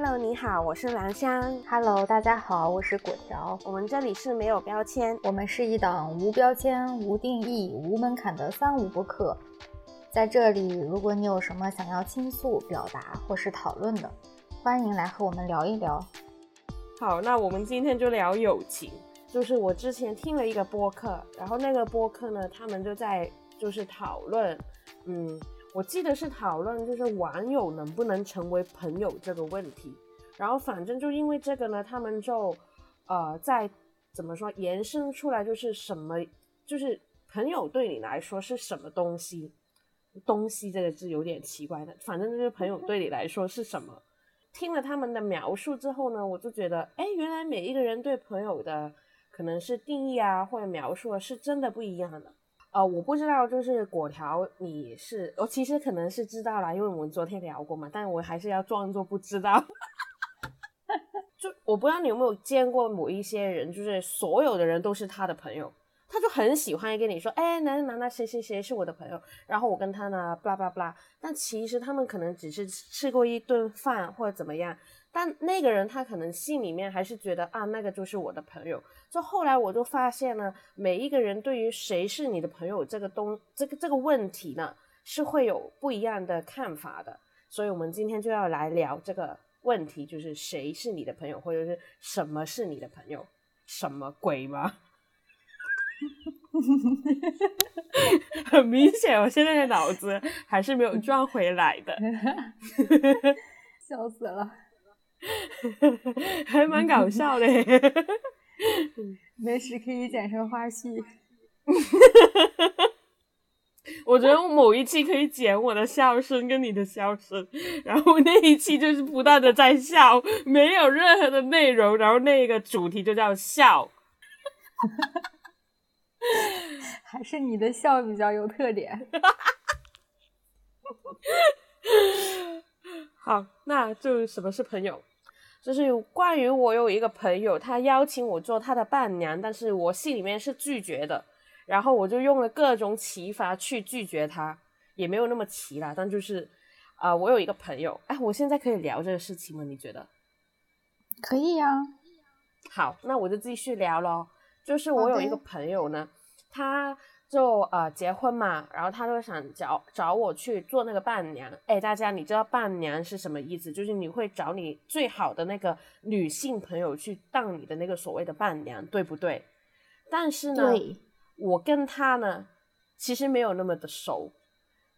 Hello，你好，我是兰香。Hello，大家好，我是果条。我们这里是没有标签，我们是一档无标签、无定义、无门槛的三无播客。在这里，如果你有什么想要倾诉、表达或是讨论的，欢迎来和我们聊一聊。好，那我们今天就聊友情。就是我之前听了一个播客，然后那个播客呢，他们就在就是讨论，嗯，我记得是讨论就是网友能不能成为朋友这个问题。然后反正就因为这个呢，他们就呃在怎么说延伸出来就是什么，就是朋友对你来说是什么东西？东西这个字有点奇怪的，反正就是朋友对你来说是什么？听了他们的描述之后呢，我就觉得，哎，原来每一个人对朋友的可能是定义啊，或者描述啊，是真的不一样的。呃，我不知道，就是果条你是，我其实可能是知道啦，因为我们昨天聊过嘛，但我还是要装作不知道。就我不知道你有没有见过某一些人，就是所有的人都是他的朋友，他就很喜欢跟你说，哎，哪哪哪谁谁谁是我的朋友，然后我跟他呢，blah blah blah，但其实他们可能只是吃过一顿饭或者怎么样。但那个人他可能心里面还是觉得啊，那个就是我的朋友。就后来我就发现呢，每一个人对于谁是你的朋友这个东这个这个问题呢，是会有不一样的看法的。所以我们今天就要来聊这个问题，就是谁是你的朋友，或者是什么是你的朋友？什么鬼吗？很明显，我现在的脑子还是没有转回来的，笑死了。还蛮搞笑的，没事可以剪成花絮。我觉得我某一期可以剪我的笑声跟你的笑声，然后那一期就是不断的在笑，没有任何的内容，然后那个主题就叫笑。还是你的笑比较有特点。好，那就什么是朋友？就是关于我有一个朋友，他邀请我做他的伴娘，但是我心里面是拒绝的，然后我就用了各种奇法去拒绝他，也没有那么奇啦，但就是啊、呃，我有一个朋友，哎，我现在可以聊这个事情吗？你觉得？可以呀、啊。好，那我就继续聊咯。就是我有一个朋友呢，他。就呃结婚嘛，然后他就想找找我去做那个伴娘。哎，大家你知道伴娘是什么意思？就是你会找你最好的那个女性朋友去当你的那个所谓的伴娘，对不对？但是呢，我跟他呢其实没有那么的熟，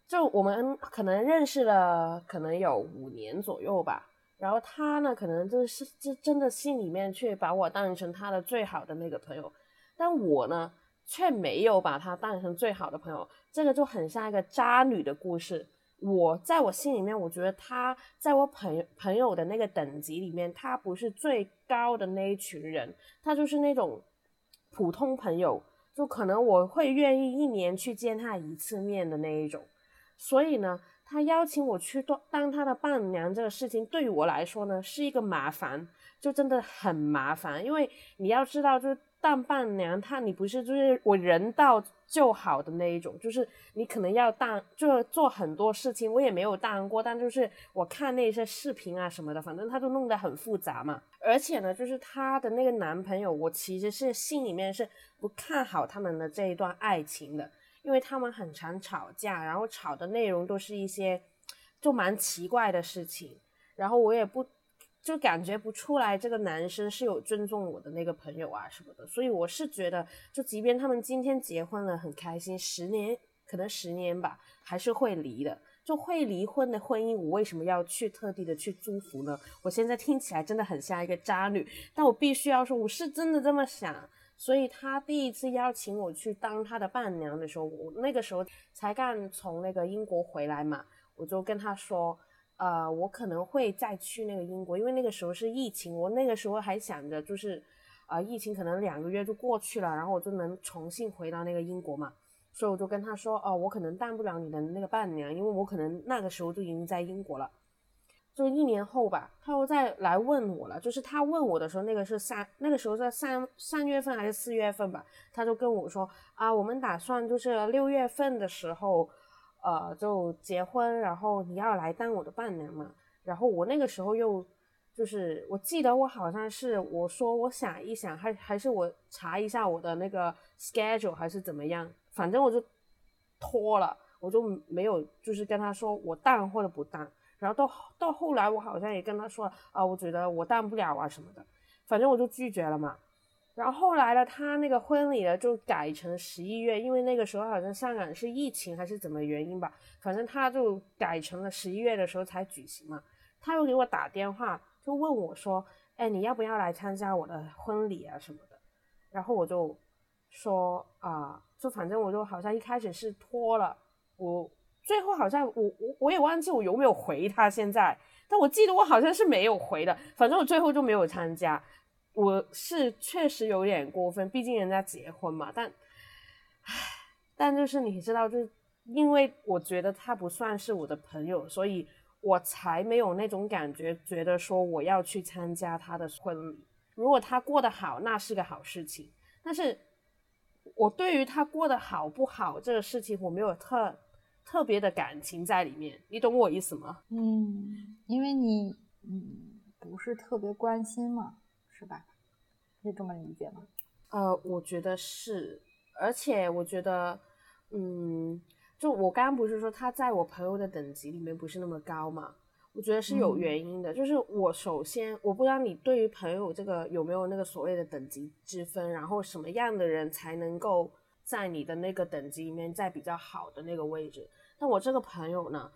就我们可能认识了可能有五年左右吧。然后他呢，可能就是就真的心里面去把我当成他的最好的那个朋友，但我呢。却没有把他当成最好的朋友，这个就很像一个渣女的故事。我在我心里面，我觉得他在我朋友朋友的那个等级里面，他不是最高的那一群人，他就是那种普通朋友，就可能我会愿意一年去见他一次面的那一种。所以呢，他邀请我去当当他的伴娘这个事情，对于我来说呢，是一个麻烦，就真的很麻烦，因为你要知道，就。当伴娘，她你不是就是我人到就好的那一种，就是你可能要当，就做很多事情，我也没有当过，但就是我看那些视频啊什么的，反正他都弄得很复杂嘛。而且呢，就是她的那个男朋友，我其实是心里面是不看好他们的这一段爱情的，因为他们很常吵架，然后吵的内容都是一些就蛮奇怪的事情，然后我也不。就感觉不出来这个男生是有尊重我的那个朋友啊什么的，所以我是觉得，就即便他们今天结婚了很开心，十年可能十年吧，还是会离的。就会离婚的婚姻，我为什么要去特地的去祝福呢？我现在听起来真的很像一个渣女，但我必须要说，我是真的这么想。所以他第一次邀请我去当他的伴娘的时候，我那个时候才刚从那个英国回来嘛，我就跟他说。呃，我可能会再去那个英国，因为那个时候是疫情，我那个时候还想着就是，啊、疫情可能两个月就过去了，然后我就能重新回到那个英国嘛，所以我就跟他说，哦，我可能当不了你的那个伴娘，因为我可能那个时候就已经在英国了。就一年后吧，他又再来问我了，就是他问我的时候，那个是三，那个时候在三三月份还是四月份吧，他就跟我说啊，我们打算就是六月份的时候。呃，就结婚，然后你要来当我的伴娘嘛。然后我那个时候又就是我记得我好像是我说我想一想，还还是我查一下我的那个 schedule 还是怎么样，反正我就拖了，我就没有就是跟他说我淡或者不淡。然后到到后来，我好像也跟他说啊，我觉得我淡不了啊什么的，反正我就拒绝了嘛。然后后来呢，他那个婚礼呢就改成十一月，因为那个时候好像香港是疫情还是怎么原因吧，反正他就改成了十一月的时候才举行嘛。他又给我打电话，就问我说：“哎，你要不要来参加我的婚礼啊什么的？”然后我就说啊，就反正我就好像一开始是拖了我。最后好像我我我也忘记我有没有回他现在，但我记得我好像是没有回的，反正我最后就没有参加。我是确实有点过分，毕竟人家结婚嘛。但，唉，但就是你知道，就因为我觉得他不算是我的朋友，所以我才没有那种感觉，觉得说我要去参加他的婚礼。如果他过得好，那是个好事情。但是我对于他过得好不好这个事情，我没有特。特别的感情在里面，你懂我意思吗？嗯，因为你嗯不是特别关心嘛，是吧？可以这么理解吗？呃，我觉得是，而且我觉得，嗯，就我刚刚不是说他在我朋友的等级里面不是那么高嘛？我觉得是有原因的，就是我首先我不知道你对于朋友这个有没有那个所谓的等级之分，然后什么样的人才能够在你的那个等级里面在比较好的那个位置。但我这个朋友呢，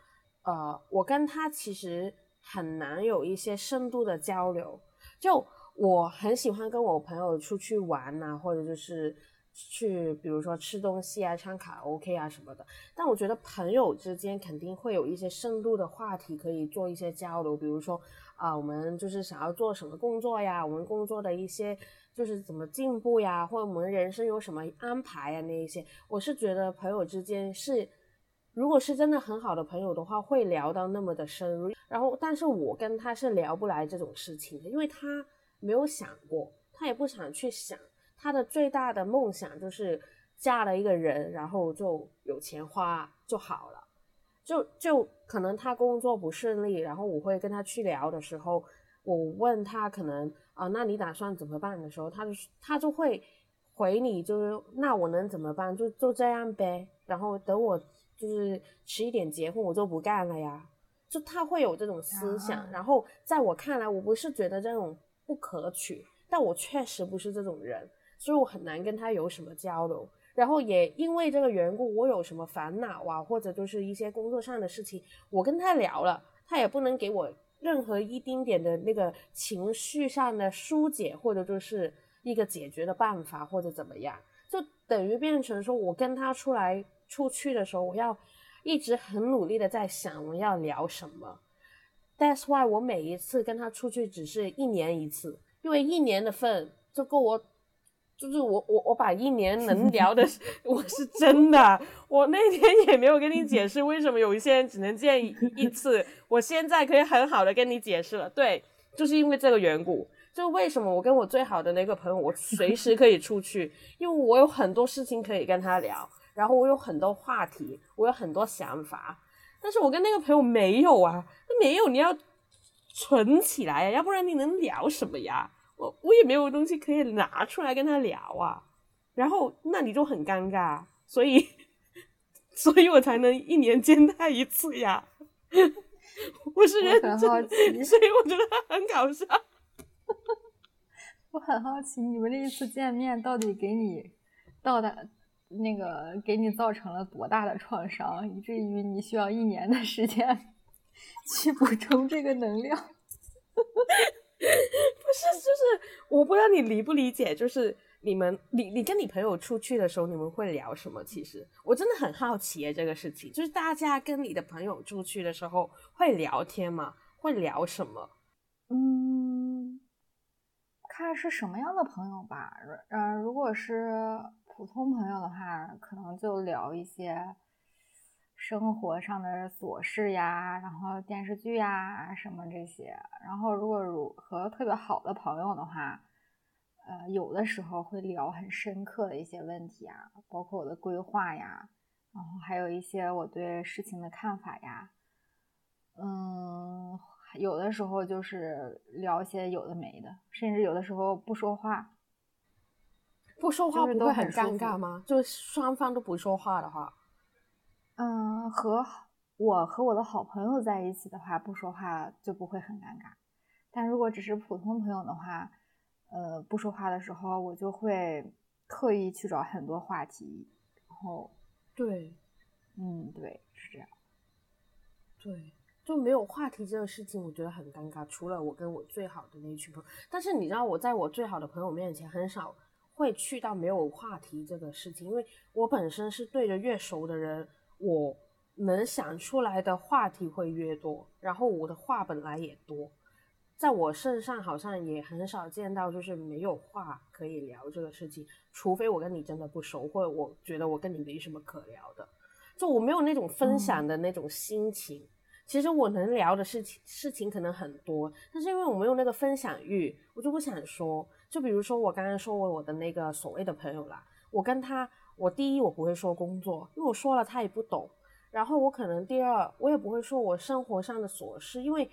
呃，我跟他其实很难有一些深度的交流。就我很喜欢跟我朋友出去玩呐，或者就是去，比如说吃东西啊、唱卡拉 OK 啊什么的。但我觉得朋友之间肯定会有一些深度的话题可以做一些交流，比如说啊，我们就是想要做什么工作呀，我们工作的一些就是怎么进步呀，或者我们人生有什么安排呀那一些。我是觉得朋友之间是。如果是真的很好的朋友的话，会聊到那么的深入。然后，但是我跟他是聊不来这种事情的，因为他没有想过，他也不想去想。他的最大的梦想就是嫁了一个人，然后就有钱花就好了。就就可能他工作不顺利，然后我会跟他去聊的时候，我问他可能啊，那你打算怎么办的时候，他就他就会回你，就是那我能怎么办？就就这样呗。然后等我。就是迟一点结婚，我就不干了呀。就他会有这种思想，然后在我看来，我不是觉得这种不可取，但我确实不是这种人，所以我很难跟他有什么交流。然后也因为这个缘故，我有什么烦恼啊，或者就是一些工作上的事情，我跟他聊了，他也不能给我任何一丁点的那个情绪上的疏解，或者就是一个解决的办法，或者怎么样，就等于变成说我跟他出来。出去的时候，我要一直很努力的在想我要聊什么。That's why 我每一次跟他出去只是一年一次，因为一年的份就够我，就是我我我把一年能聊的，我是真的。我那天也没有跟你解释为什么有一些人只能见一次，我现在可以很好的跟你解释了。对，就是因为这个缘故，就为什么我跟我最好的那个朋友，我随时可以出去，因为我有很多事情可以跟他聊。然后我有很多话题，我有很多想法，但是我跟那个朋友没有啊，那没有你要存起来呀，要不然你能聊什么呀？我我也没有东西可以拿出来跟他聊啊，然后那你就很尴尬，所以 所以我才能一年见他一次呀，我是认真，所以我觉得很搞笑。我很好奇，你们这一次见面到底给你到达？那个给你造成了多大的创伤，以至于你需要一年的时间 去补充这个能量？不是，就是我不知道你理不理解，就是你们，你你跟你朋友出去的时候，你们会聊什么？其实我真的很好奇这个事情，就是大家跟你的朋友出去的时候会聊天吗？会聊什么？嗯，看是什么样的朋友吧。嗯，如果是。普通朋友的话，可能就聊一些生活上的琐事呀，然后电视剧呀什么这些。然后如果如和特别好的朋友的话，呃，有的时候会聊很深刻的一些问题啊，包括我的规划呀，然后还有一些我对事情的看法呀。嗯，有的时候就是聊一些有的没的，甚至有的时候不说话。不说话不会很尴尬吗？就双方都不说话的话，嗯，和我和我的好朋友在一起的话，不说话就不会很尴尬。但如果只是普通朋友的话，呃，不说话的时候，我就会刻意去找很多话题，然后，对，嗯，对，是这样，对，就没有话题这个事情，我觉得很尴尬。除了我跟我最好的那一群朋友，但是你知道，我在我最好的朋友面前很少。会去到没有话题这个事情，因为我本身是对着越熟的人，我能想出来的话题会越多，然后我的话本来也多，在我身上好像也很少见到就是没有话可以聊这个事情，除非我跟你真的不熟，或者我觉得我跟你没什么可聊的，就我没有那种分享的那种心情。其实我能聊的事情事情可能很多，但是因为我没有那个分享欲，我就不想说。就比如说我刚刚说我我的那个所谓的朋友啦，我跟他，我第一我不会说工作，因为我说了他也不懂。然后我可能第二我也不会说我生活上的琐事，因为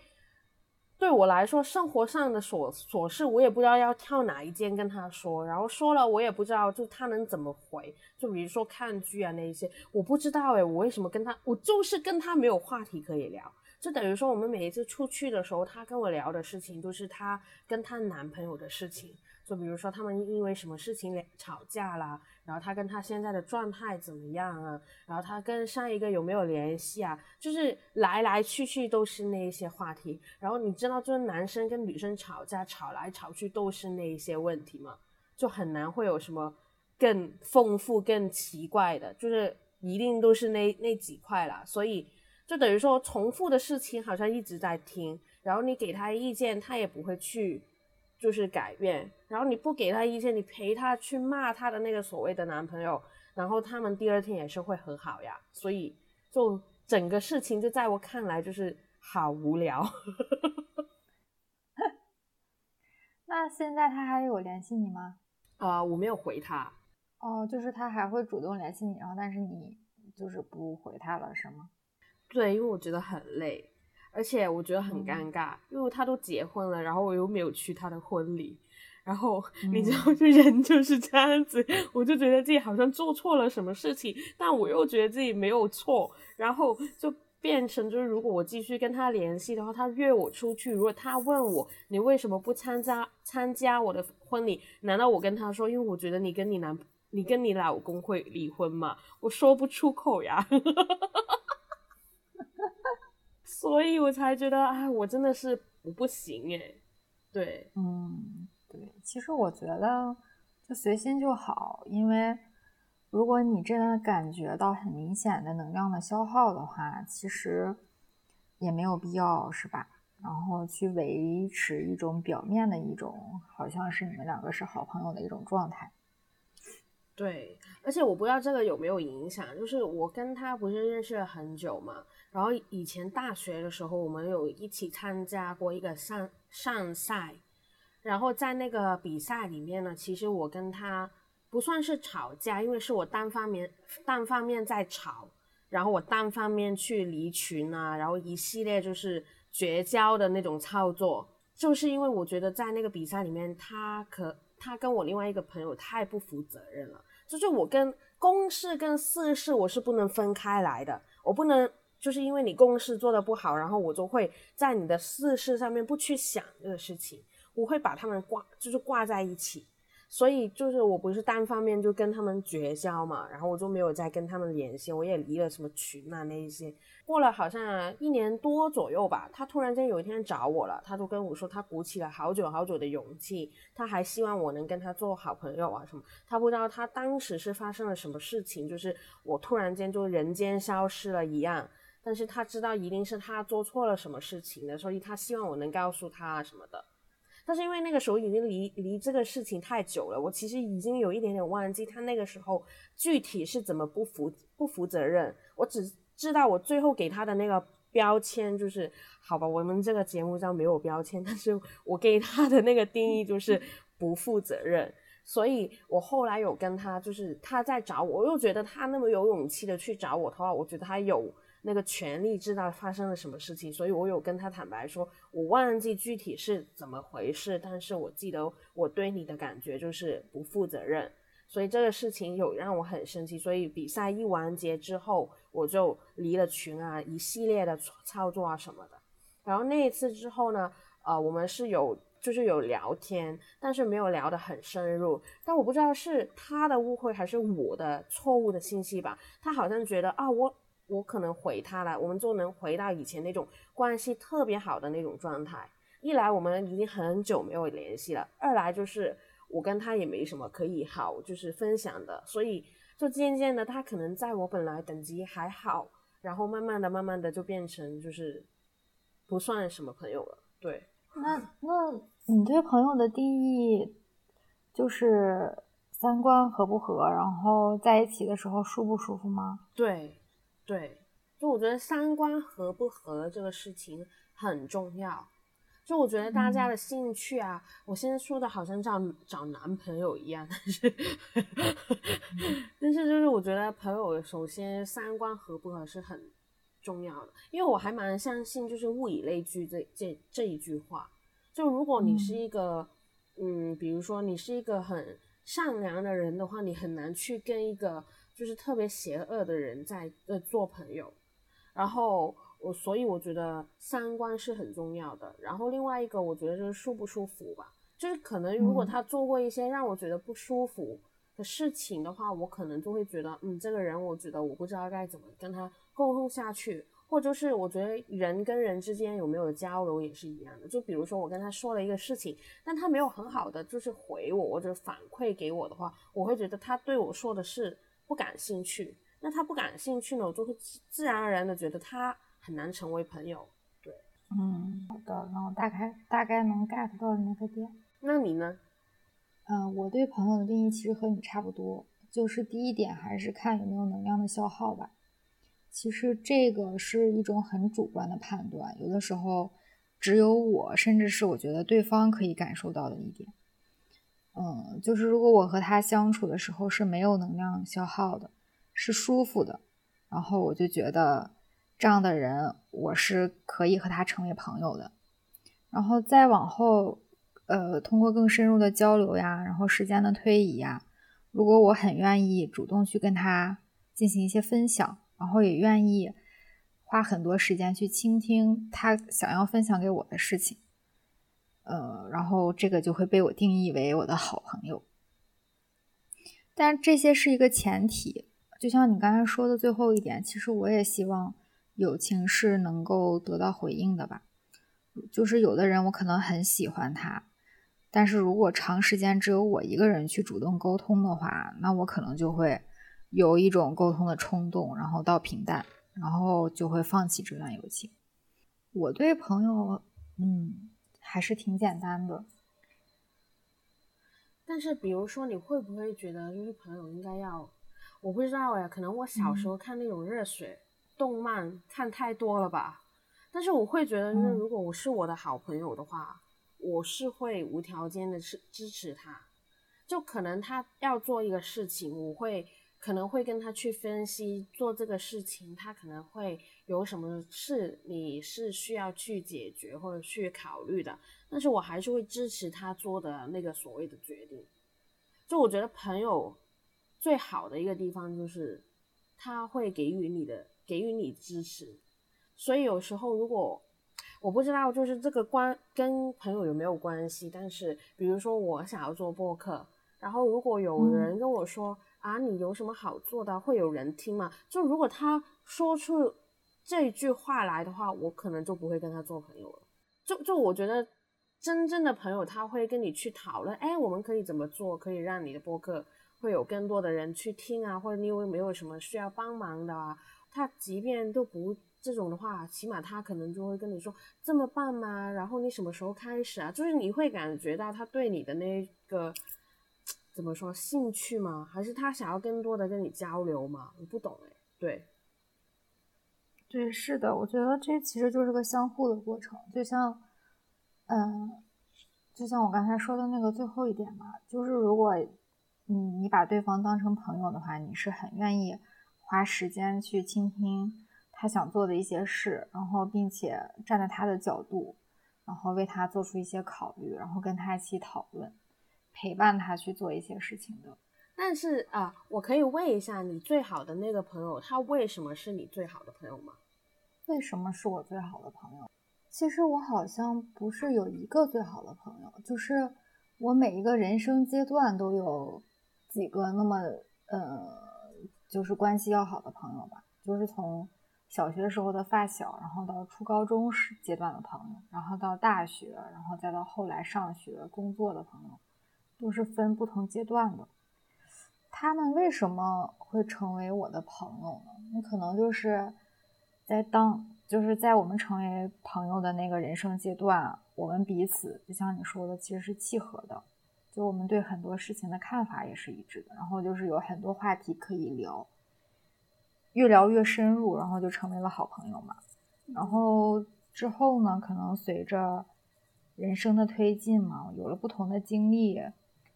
对我来说生活上的琐琐事我也不知道要跳哪一间跟他说，然后说了我也不知道就他能怎么回。就比如说看剧啊那一些，我不知道诶，我为什么跟他，我就是跟他没有话题可以聊。就等于说我们每一次出去的时候，他跟我聊的事情都是他跟他男朋友的事情。就比如说他们因为什么事情吵架啦，然后他跟他现在的状态怎么样啊？然后他跟上一个有没有联系啊？就是来来去去都是那一些话题。然后你知道，就是男生跟女生吵架，吵来吵去都是那一些问题嘛，就很难会有什么更丰富、更奇怪的，就是一定都是那那几块啦。所以就等于说重复的事情好像一直在听，然后你给他意见，他也不会去。就是改变，然后你不给他意见，你陪他去骂他的那个所谓的男朋友，然后他们第二天也是会和好呀。所以就整个事情就在我看来就是好无聊。那现在他还有联系你吗？啊，我没有回他。哦，就是他还会主动联系你，然后但是你就是不回他了，是吗？对，因为我觉得很累。而且我觉得很尴尬，因为他都结婚了，然后我又没有去他的婚礼，然后你知道，这人就是这样子，我就觉得自己好像做错了什么事情，但我又觉得自己没有错，然后就变成就是，如果我继续跟他联系的话，他约我出去，如果他问我你为什么不参加参加我的婚礼，难道我跟他说，因为我觉得你跟你男你跟你老公会离婚吗？我说不出口呀。所以我才觉得，哎，我真的是我不行哎，对，嗯，对，其实我觉得就随心就好，因为如果你真的感觉到很明显的能量的消耗的话，其实也没有必要，是吧？然后去维持一种表面的一种，好像是你们两个是好朋友的一种状态。对，而且我不知道这个有没有影响，就是我跟他不是认识了很久嘛。然后以前大学的时候，我们有一起参加过一个上上赛，然后在那个比赛里面呢，其实我跟他不算是吵架，因为是我单方面单方面在吵，然后我单方面去离群啊，然后一系列就是绝交的那种操作，就是因为我觉得在那个比赛里面，他可他跟我另外一个朋友太不负责任了，就是我跟公事跟私事我是不能分开来的，我不能。就是因为你公事做的不好，然后我就会在你的私事上面不去想这个事情，我会把他们挂，就是挂在一起。所以就是我不是单方面就跟他们绝交嘛，然后我就没有再跟他们联系，我也离了什么群啊那一些。过了好像一年多左右吧，他突然间有一天找我了，他就跟我说他鼓起了好久好久的勇气，他还希望我能跟他做好朋友啊什么。他不知道他当时是发生了什么事情，就是我突然间就人间消失了一样。但是他知道一定是他做错了什么事情的，所以他希望我能告诉他什么的。但是因为那个时候已经离离这个事情太久了，我其实已经有一点点忘记他那个时候具体是怎么不负不负责任。我只知道我最后给他的那个标签就是，好吧，我们这个节目上没有标签，但是我给他的那个定义就是不负责任。所以我后来有跟他，就是他在找我，我又觉得他那么有勇气的去找我的话，我觉得他有。那个权利知道发生了什么事情，所以我有跟他坦白说，我忘记具体是怎么回事，但是我记得我对你的感觉就是不负责任，所以这个事情有让我很生气，所以比赛一完结之后，我就离了群啊，一系列的操作啊什么的，然后那一次之后呢，呃，我们是有。就是有聊天，但是没有聊得很深入。但我不知道是他的误会还是我的错误的信息吧。他好像觉得啊，我我可能回他了，我们就能回到以前那种关系特别好的那种状态。一来我们已经很久没有联系了，二来就是我跟他也没什么可以好就是分享的，所以就渐渐的他可能在我本来等级还好，然后慢慢的慢慢的就变成就是不算什么朋友了。对，那那。你对朋友的定义就是三观合不合，然后在一起的时候舒不舒服吗？对，对，就我觉得三观合不合这个事情很重要。就我觉得大家的兴趣啊，我现在说的好像找找男朋友一样，但是 但是就是我觉得朋友首先三观合不合是很重要的，因为我还蛮相信就是物以类聚这这这一句话。就如果你是一个，嗯，比如说你是一个很善良的人的话，你很难去跟一个就是特别邪恶的人在呃做朋友。然后我所以我觉得三观是很重要的。然后另外一个我觉得就是舒不舒服吧，就是可能如果他做过一些让我觉得不舒服的事情的话，我可能就会觉得，嗯，这个人我觉得我不知道该怎么跟他沟通下去。或就是我觉得人跟人之间有没有交流也是一样的，就比如说我跟他说了一个事情，但他没有很好的就是回我或者反馈给我的话，我会觉得他对我说的是不感兴趣。那他不感兴趣呢，我就会自然而然的觉得他很难成为朋友。对，嗯，好的，那我大概大概能 get 到你那个点。那你呢？嗯，我对朋友的定义其实和你差不多，就是第一点还是看有没有能量的消耗吧。其实这个是一种很主观的判断，有的时候只有我，甚至是我觉得对方可以感受到的一点。嗯，就是如果我和他相处的时候是没有能量消耗的，是舒服的，然后我就觉得这样的人我是可以和他成为朋友的。然后再往后，呃，通过更深入的交流呀，然后时间的推移呀，如果我很愿意主动去跟他进行一些分享。然后也愿意花很多时间去倾听他想要分享给我的事情，呃，然后这个就会被我定义为我的好朋友。但这些是一个前提，就像你刚才说的最后一点，其实我也希望友情是能够得到回应的吧。就是有的人我可能很喜欢他，但是如果长时间只有我一个人去主动沟通的话，那我可能就会。有一种沟通的冲动，然后到平淡，然后就会放弃这段友情。我对朋友，嗯，还是挺简单的。但是，比如说，你会不会觉得，就是朋友应该要，我不知道呀，可能我小时候看那种热血动漫看太多了吧。但是，我会觉得，就是如果我是我的好朋友的话，我是会无条件的支支持他。就可能他要做一个事情，我会。可能会跟他去分析做这个事情，他可能会有什么事你是需要去解决或者去考虑的，但是我还是会支持他做的那个所谓的决定。就我觉得朋友最好的一个地方就是他会给予你的给予你支持，所以有时候如果我不知道就是这个关跟朋友有没有关系，但是比如说我想要做播客，然后如果有人跟我说。啊，你有什么好做的？会有人听吗？就如果他说出这句话来的话，我可能就不会跟他做朋友了。就就我觉得，真正的朋友他会跟你去讨论，哎，我们可以怎么做，可以让你的播客会有更多的人去听啊，或者你有没有什么需要帮忙的啊？他即便都不这种的话，起码他可能就会跟你说这么办吗？然后你什么时候开始啊？就是你会感觉到他对你的那个。怎么说兴趣吗？还是他想要更多的跟你交流吗？我不懂哎。对，对，是的，我觉得这其实就是个相互的过程。就像，嗯，就像我刚才说的那个最后一点嘛，就是如果，嗯，你把对方当成朋友的话，你是很愿意花时间去倾听他想做的一些事，然后并且站在他的角度，然后为他做出一些考虑，然后跟他一起讨论，陪伴他去做一些事情的。但是啊，我可以问一下，你最好的那个朋友，他为什么是你最好的朋友吗？为什么是我最好的朋友？其实我好像不是有一个最好的朋友，就是我每一个人生阶段都有几个那么呃，就是关系要好的朋友吧。就是从小学时候的发小，然后到初高中时阶段的朋友，然后到大学，然后再到后来上学工作的朋友，都是分不同阶段的。他们为什么会成为我的朋友呢？那可能就是在当。就是在我们成为朋友的那个人生阶段，我们彼此就像你说的，其实是契合的。就我们对很多事情的看法也是一致的，然后就是有很多话题可以聊，越聊越深入，然后就成为了好朋友嘛。然后之后呢，可能随着人生的推进嘛，有了不同的经历，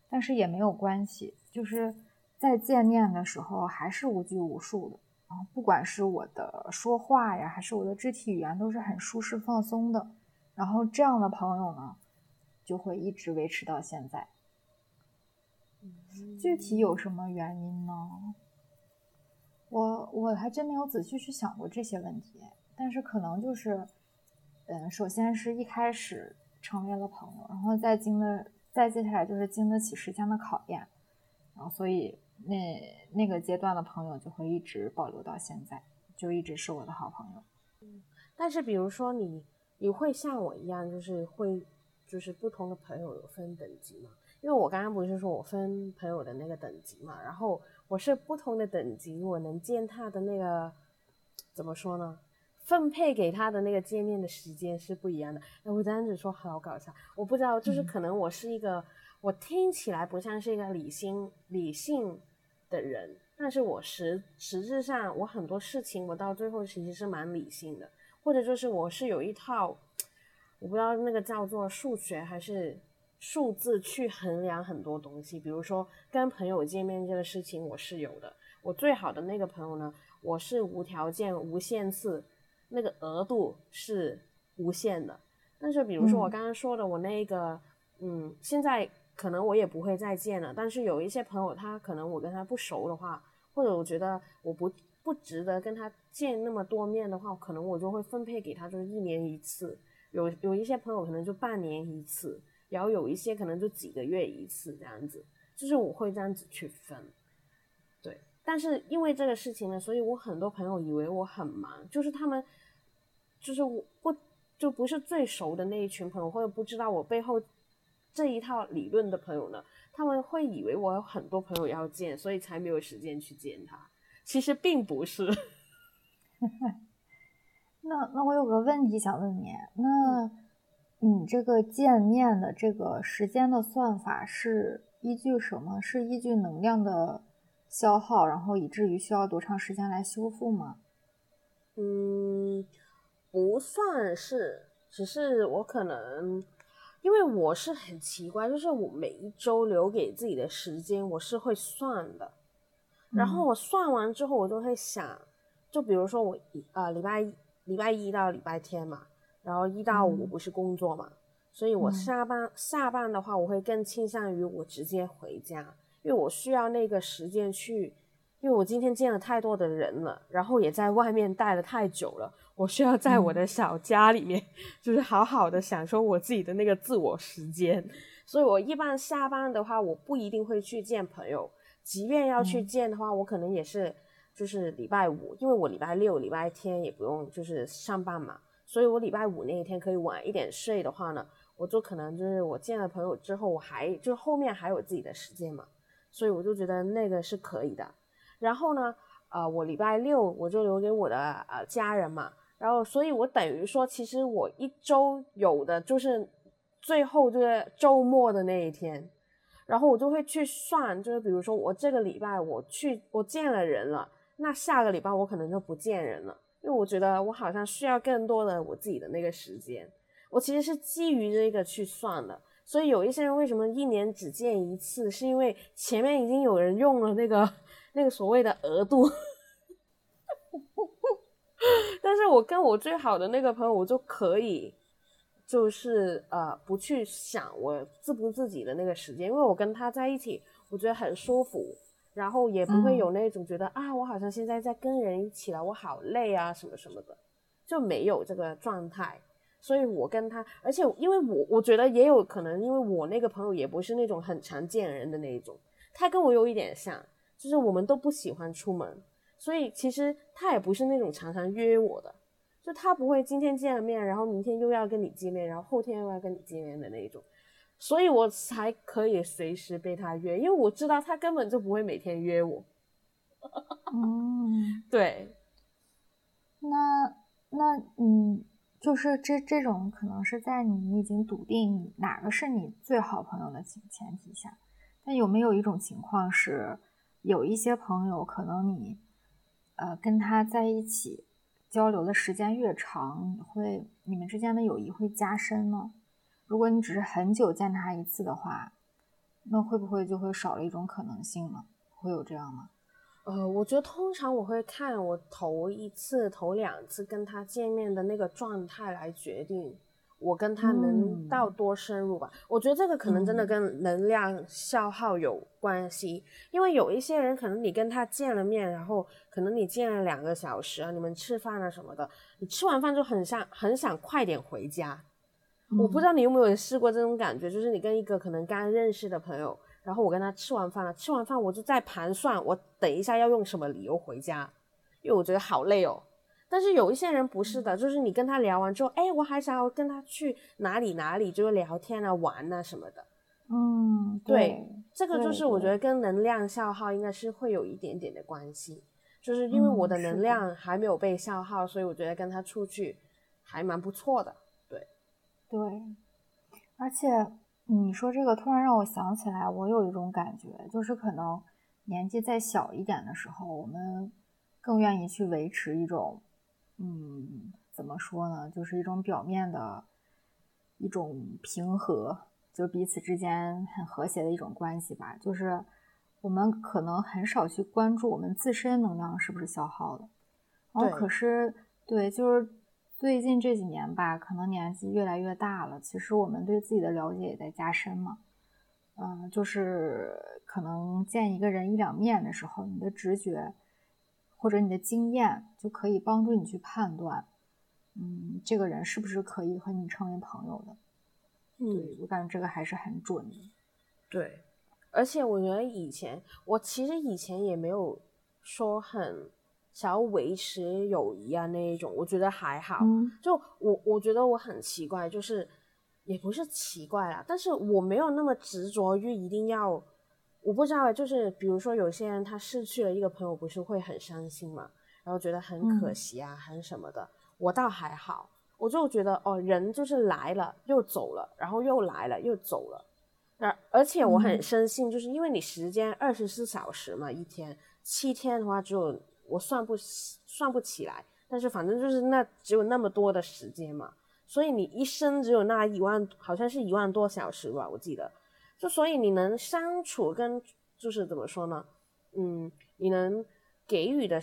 但是也没有关系，就是在见面的时候还是无拘无束的。然后不管是我的说话呀，还是我的肢体语言，都是很舒适放松的。然后这样的朋友呢，就会一直维持到现在。具体有什么原因呢？我我还真没有仔细去想过这些问题。但是可能就是，嗯，首先是一开始成为了朋友，然后再经了，再接下来就是经得起时间的考验，然后所以。那那个阶段的朋友就会一直保留到现在，就一直是我的好朋友。嗯，但是比如说你，你会像我一样，就是会，就是不同的朋友有分等级吗？因为我刚刚不是说我分朋友的那个等级嘛，然后我是不同的等级，我能见他的那个怎么说呢？分配给他的那个见面的时间是不一样的。哎，我这样子说好搞笑，我不知道，就是可能我是一个。我听起来不像是一个理性理性的人，但是我实实质上，我很多事情我到最后其实是蛮理性的，或者就是我是有一套，我不知道那个叫做数学还是数字去衡量很多东西。比如说跟朋友见面这个事情，我是有的。我最好的那个朋友呢，我是无条件无限次，那个额度是无限的。但是比如说我刚刚说的，我那个，嗯，现在。可能我也不会再见了，但是有一些朋友，他可能我跟他不熟的话，或者我觉得我不不值得跟他见那么多面的话，可能我就会分配给他，就是一年一次。有有一些朋友可能就半年一次，然后有一些可能就几个月一次这样子，就是我会这样子去分。对，但是因为这个事情呢，所以我很多朋友以为我很忙，就是他们就是我不就不是最熟的那一群朋友，或者不知道我背后。这一套理论的朋友呢，他们会以为我有很多朋友要见，所以才没有时间去见他。其实并不是。那那我有个问题想问你，那你这个见面的这个时间的算法是依据什么？是依据能量的消耗，然后以至于需要多长时间来修复吗？嗯，不算是，只是我可能。因为我是很奇怪，就是我每一周留给自己的时间，我是会算的。然后我算完之后，我就会想，就比如说我呃礼拜礼拜一到礼拜天嘛，然后一到五不是工作嘛，所以我下班下班的话，我会更倾向于我直接回家，因为我需要那个时间去。因为我今天见了太多的人了，然后也在外面待了太久了，我需要在我的小家里面，就是好好的享受我自己的那个自我时间。所以我一般下班的话，我不一定会去见朋友，即便要去见的话，我可能也是就是礼拜五，因为我礼拜六、礼拜天也不用就是上班嘛，所以我礼拜五那一天可以晚一点睡的话呢，我就可能就是我见了朋友之后，我还就后面还有自己的时间嘛，所以我就觉得那个是可以的。然后呢，呃，我礼拜六我就留给我的呃家人嘛，然后所以我等于说，其实我一周有的就是最后就是周末的那一天，然后我就会去算，就是比如说我这个礼拜我去我见了人了，那下个礼拜我可能就不见人了，因为我觉得我好像需要更多的我自己的那个时间，我其实是基于这个去算的，所以有一些人为什么一年只见一次，是因为前面已经有人用了那个。那个所谓的额度，但是我跟我最好的那个朋友，我就可以，就是呃，不去想我自不自己的那个时间，因为我跟他在一起，我觉得很舒服，然后也不会有那种觉得啊，我好像现在在跟人一起了，我好累啊，什么什么的，就没有这个状态。所以我跟他，而且因为我我觉得也有可能，因为我那个朋友也不是那种很常见人的那一种，他跟我有一点像，就是我们都不喜欢出门。所以其实他也不是那种常常约我的，就他不会今天见了面，然后明天又要跟你见面，然后后天又要跟你见面的那一种，所以我才可以随时被他约，因为我知道他根本就不会每天约我。嗯，对。那那嗯，就是这这种可能是在你已经笃定哪个是你最好朋友的前前提下，但有没有一种情况是，有一些朋友可能你。呃，跟他在一起交流的时间越长，你会你们之间的友谊会加深呢？如果你只是很久见他一次的话，那会不会就会少了一种可能性呢？会有这样吗？呃，我觉得通常我会看我头一次、头两次跟他见面的那个状态来决定。我跟他能到多深入吧？我觉得这个可能真的跟能量消耗有关系，因为有一些人可能你跟他见了面，然后可能你见了两个小时啊，你们吃饭啊什么的，你吃完饭就很想很想快点回家。我不知道你有没有试过这种感觉，就是你跟一个可能刚认识的朋友，然后我跟他吃完饭了，吃完饭我就在盘算我等一下要用什么理由回家，因为我觉得好累哦。但是有一些人不是的，就是你跟他聊完之后，哎，我还想要跟他去哪里哪里，就是聊天啊、玩啊什么的。嗯，对，这个就是我觉得跟能量消耗应该是会有一点点的关系，就是因为我的能量还没有被消耗，所以我觉得跟他出去还蛮不错的。对，对，而且你说这个突然让我想起来，我有一种感觉，就是可能年纪再小一点的时候，我们更愿意去维持一种。嗯，怎么说呢？就是一种表面的一种平和，就彼此之间很和谐的一种关系吧。就是我们可能很少去关注我们自身能量是不是消耗了。然后可是，对，就是最近这几年吧，可能年纪越来越大了，其实我们对自己的了解也在加深嘛。嗯，就是可能见一个人一两面的时候，你的直觉。或者你的经验就可以帮助你去判断，嗯，这个人是不是可以和你成为朋友的？嗯，我感觉这个还是很准的。对，而且我觉得以前我其实以前也没有说很想要维持友谊啊那一种，我觉得还好。就我我觉得我很奇怪，就是也不是奇怪啦，但是我没有那么执着于一定要。我不知道，就是比如说有些人他失去了一个朋友，不是会很伤心嘛？然后觉得很可惜啊，很什么的。我倒还好，我就觉得哦，人就是来了又走了，然后又来了又走了。而而且我很深信，就是因为你时间二十四小时嘛，一天七天的话，只有我算不算不起来，但是反正就是那只有那么多的时间嘛，所以你一生只有那一万，好像是一万多小时吧，我记得。就所以你能相处跟就是怎么说呢？嗯，你能给予的，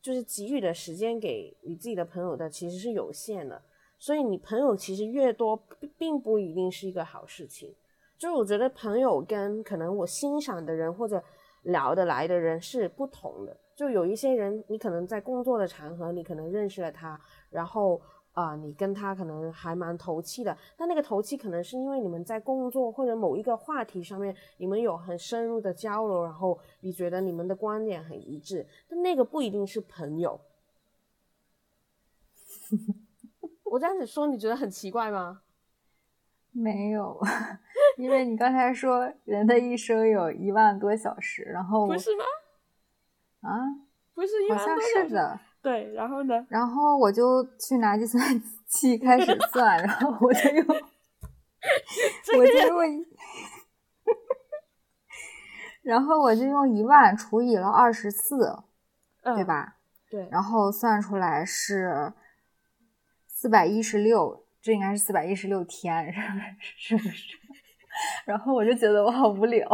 就是给予的时间给你自己的朋友的其实是有限的。所以你朋友其实越多，并不一定是一个好事情。就是我觉得朋友跟可能我欣赏的人或者聊得来的人是不同的。就有一些人，你可能在工作的场合，你可能认识了他，然后。啊，你跟他可能还蛮投契的，但那个投契可能是因为你们在工作或者某一个话题上面，你们有很深入的交流，然后你觉得你们的观点很一致，但那个不一定是朋友。我这样子说，你觉得很奇怪吗？没有，因为你刚才说人的一生有一万多小时，然后不是吗？啊，不是，好像是的。对，然后呢？然后我就去拿计算器 开始算，然后我就用，我就用，然后我就用一万除以了二十四，对吧？对。然后算出来是四百一十六，这应该是四百一十六天，是不是？然后我就觉得我好无聊。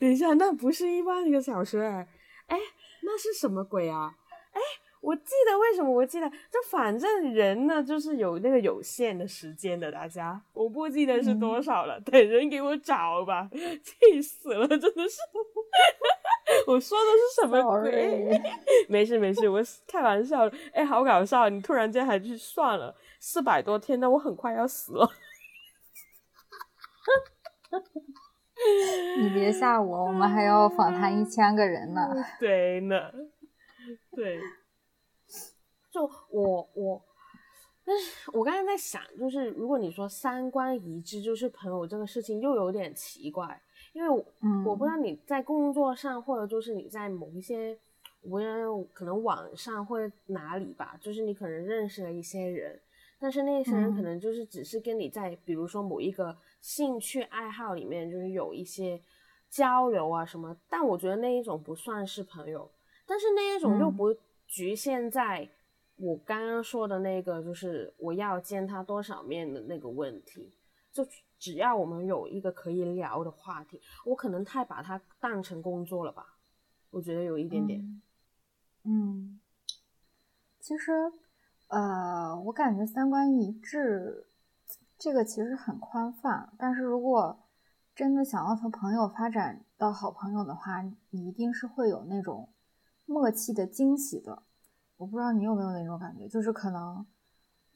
等一下，那不是一万个小时哎，哎，那是什么鬼啊？哎，我记得为什么？我记得，就反正人呢，就是有那个有限的时间的。大家，我不记得是多少了，等人给我找吧。气死了，真的是。我说的是什么鬼？没事没事，我开玩笑。哎，好搞笑！你突然间还去算了四百多天，那我很快要死了。你别吓我，我们还要访谈一千个人呢。对呢，对。就我我，但是我刚才在想，就是如果你说三观一致就是朋友这个事情，又有点奇怪，因为我我不知道你在工作上，或者就是你在某一些无人可能网上或者哪里吧，就是你可能认识了一些人，但是那些人可能就是只是跟你在比如说某一个兴趣爱好里面就是有一些交流啊什么，但我觉得那一种不算是朋友，但是那一种又不局限在。我刚刚说的那个，就是我要见他多少面的那个问题，就只要我们有一个可以聊的话题，我可能太把他当成工作了吧？我觉得有一点点。嗯，其实，呃，我感觉三观一致，这个其实很宽泛。但是如果真的想要从朋友发展到好朋友的话，你一定是会有那种默契的惊喜的。我不知道你有没有那种感觉，就是可能，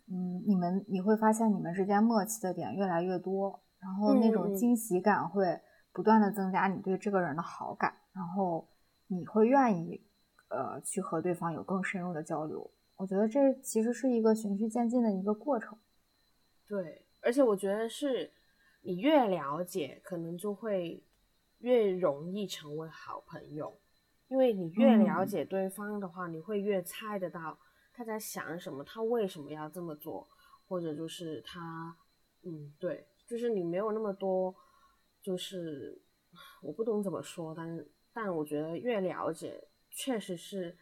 嗯，你们你会发现你们之间默契的点越来越多，然后那种惊喜感会不断的增加你对这个人的好感，然后你会愿意，呃，去和对方有更深入的交流。我觉得这其实是一个循序渐进的一个过程。对，而且我觉得是你越了解，可能就会越容易成为好朋友。因为你越了解对方的话，你会越猜得到他在想什么，他为什么要这么做，或者就是他，嗯，对，就是你没有那么多，就是我不懂怎么说，但但我觉得越了解，确实是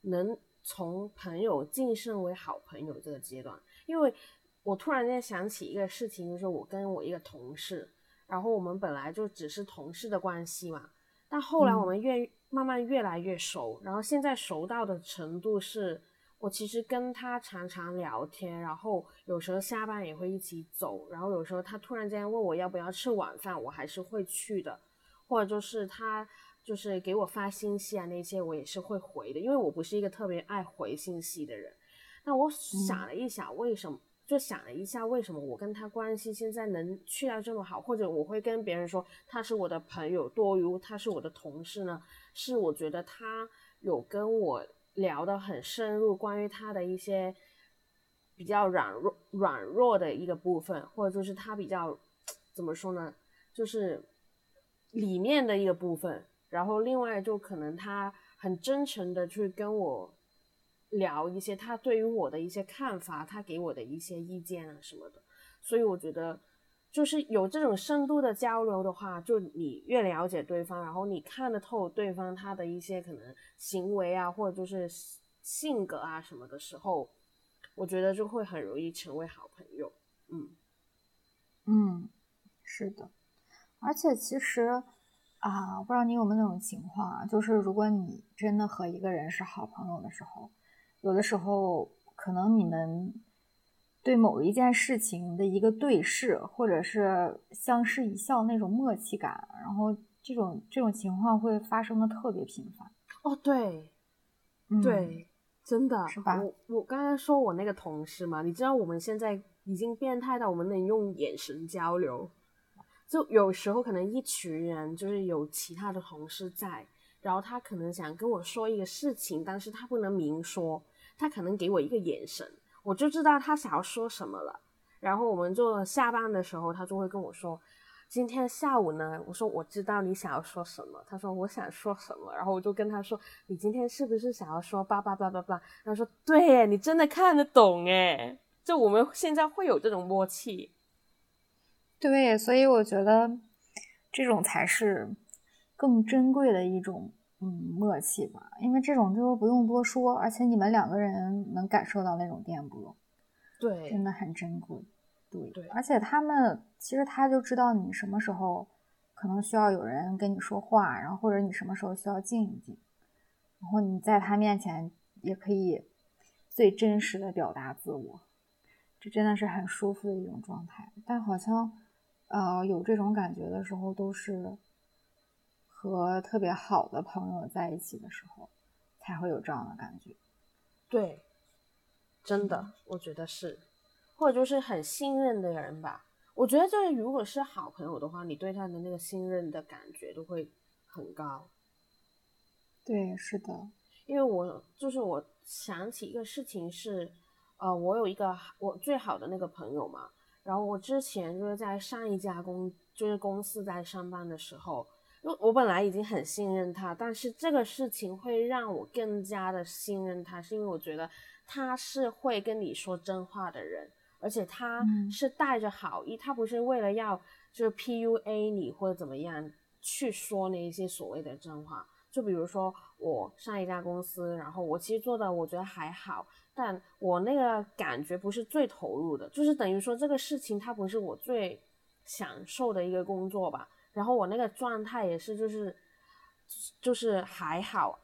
能从朋友晋升为好朋友这个阶段。因为我突然间想起一个事情，就是我跟我一个同事，然后我们本来就只是同事的关系嘛，但后来我们越慢慢越来越熟，然后现在熟到的程度是，我其实跟他常常聊天，然后有时候下班也会一起走，然后有时候他突然间问我要不要吃晚饭，我还是会去的，或者就是他就是给我发信息啊那些我也是会回的，因为我不是一个特别爱回信息的人。那我想了一想，为什么？就想了一下，为什么我跟他关系现在能去到这么好，或者我会跟别人说他是我的朋友多于他是我的同事呢？是我觉得他有跟我聊得很深入，关于他的一些比较软弱软弱的一个部分，或者就是他比较怎么说呢，就是里面的一个部分。然后另外就可能他很真诚的去跟我。聊一些他对于我的一些看法，他给我的一些意见啊什么的，所以我觉得就是有这种深度的交流的话，就你越了解对方，然后你看得透对方他的一些可能行为啊，或者就是性格啊什么的时候，我觉得就会很容易成为好朋友。嗯嗯，是的，而且其实啊，不知道你有没有那种情况啊，就是如果你真的和一个人是好朋友的时候。有的时候，可能你们对某一件事情的一个对视，或者是相视一笑那种默契感，然后这种这种情况会发生的特别频繁。哦，对，对，真的是吧？我我刚刚说我那个同事嘛，你知道我们现在已经变态到我们能用眼神交流，就有时候可能一群人就是有其他的同事在，然后他可能想跟我说一个事情，但是他不能明说。他可能给我一个眼神，我就知道他想要说什么了。然后我们就下班的时候，他就会跟我说：“今天下午呢？”我说：“我知道你想要说什么。”他说：“我想说什么？”然后我就跟他说：“你今天是不是想要说叭叭叭叭叭？”他说：“对，你真的看得懂哎。”就我们现在会有这种默契。对，所以我觉得这种才是更珍贵的一种。嗯，默契吧，因为这种就是不用多说，而且你们两个人能感受到那种电波，对，真的很珍贵。对对，而且他们其实他就知道你什么时候可能需要有人跟你说话，然后或者你什么时候需要静一静，然后你在他面前也可以最真实的表达自我，这真的是很舒服的一种状态。但好像，呃，有这种感觉的时候，都是和特别好的朋友在一起的时候，才会有这样的感觉。对，真的，我觉得是，或者就是很信任的人吧。我觉得，就是如果是好朋友的话，你对他的那个信任的感觉都会很高。对，是的，因为我就是我想起一个事情是，呃，我有一个我最好的那个朋友嘛，然后我之前就是在上一家公就是公司在上班的时候，因为我本来已经很信任他，但是这个事情会让我更加的信任他，是因为我觉得他是会跟你说真话的人，而且他是带着好意，他不是为了要就是 PUA 你或者怎么样去说那一些所谓的真话。就比如说我上一家公司，然后我其实做的我觉得还好，但我那个感觉不是最投入的，就是等于说这个事情它不是我最享受的一个工作吧。然后我那个状态也是就是就是还好。